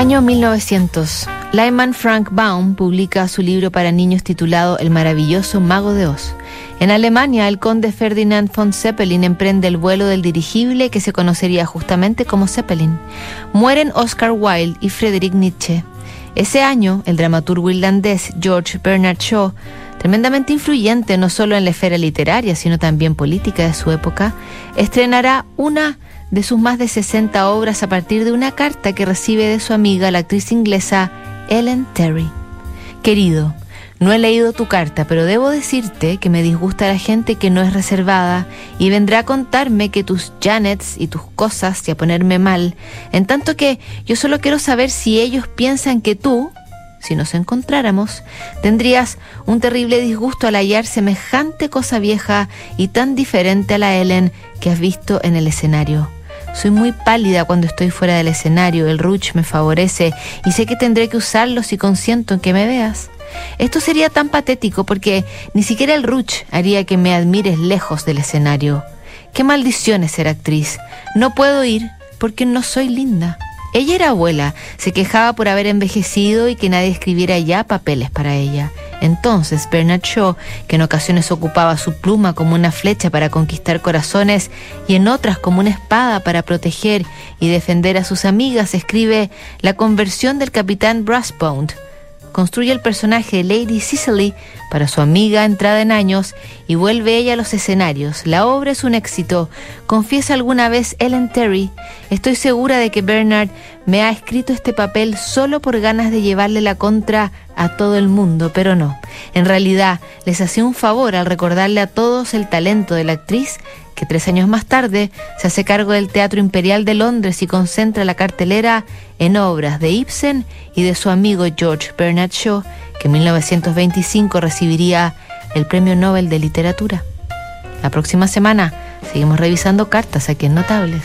Año 1900. Lyman Frank Baum publica su libro para niños titulado El maravilloso mago de Oz. En Alemania, el conde Ferdinand von Zeppelin emprende el vuelo del dirigible que se conocería justamente como Zeppelin. Mueren Oscar Wilde y Friedrich Nietzsche. Ese año, el dramaturgo irlandés George Bernard Shaw, tremendamente influyente no solo en la esfera literaria, sino también política de su época, estrenará una de sus más de 60 obras a partir de una carta que recibe de su amiga, la actriz inglesa Ellen Terry. Querido, no he leído tu carta, pero debo decirte que me disgusta la gente que no es reservada y vendrá a contarme que tus Janets y tus cosas y a ponerme mal, en tanto que yo solo quiero saber si ellos piensan que tú, si nos encontráramos, tendrías un terrible disgusto al hallar semejante cosa vieja y tan diferente a la Ellen que has visto en el escenario. Soy muy pálida cuando estoy fuera del escenario, el ruch me favorece y sé que tendré que usarlo si consiento en que me veas. Esto sería tan patético porque ni siquiera el Ruch haría que me admires lejos del escenario. Qué maldición es ser actriz. No puedo ir porque no soy linda. Ella era abuela, se quejaba por haber envejecido y que nadie escribiera ya papeles para ella. Entonces Bernard Shaw, que en ocasiones ocupaba su pluma como una flecha para conquistar corazones y en otras como una espada para proteger y defender a sus amigas, escribe La conversión del capitán Brassbound, construye el personaje Lady Cicely para su amiga entrada en años y vuelve ella a los escenarios. La obra es un éxito. Confiesa alguna vez Ellen Terry, estoy segura de que Bernard me ha escrito este papel solo por ganas de llevarle la contra a todo el mundo, pero no. En realidad les hacía un favor al recordarle a todos el talento de la actriz que tres años más tarde se hace cargo del Teatro Imperial de Londres y concentra la cartelera en obras de Ibsen y de su amigo George Bernard Shaw, que en 1925 recibiría el Premio Nobel de Literatura. La próxima semana seguimos revisando cartas aquí en Notables.